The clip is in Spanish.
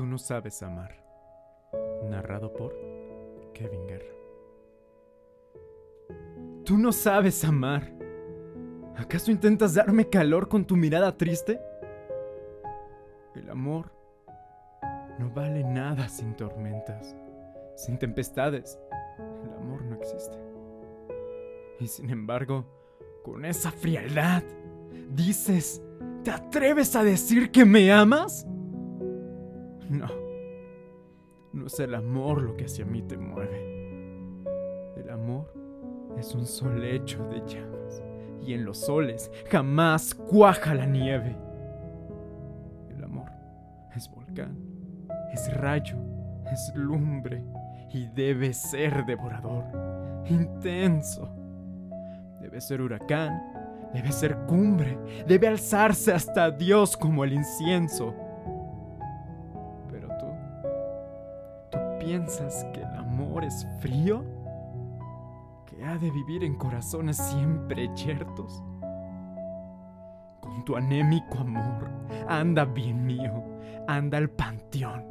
Tú no sabes amar. Narrado por Kevin Guerra. Tú no sabes amar. ¿Acaso intentas darme calor con tu mirada triste? El amor no vale nada sin tormentas, sin tempestades. El amor no existe. Y sin embargo, con esa frialdad, dices, ¿te atreves a decir que me amas? No, no es el amor lo que hacia mí te mueve. El amor es un sol hecho de llamas, y en los soles jamás cuaja la nieve. El amor es volcán, es rayo, es lumbre, y debe ser devorador, intenso. Debe ser huracán, debe ser cumbre, debe alzarse hasta Dios como el incienso. Piensas que el amor es frío? ¿Que ha de vivir en corazones siempre yertos? Con tu anémico amor, anda bien mío, anda al panteón,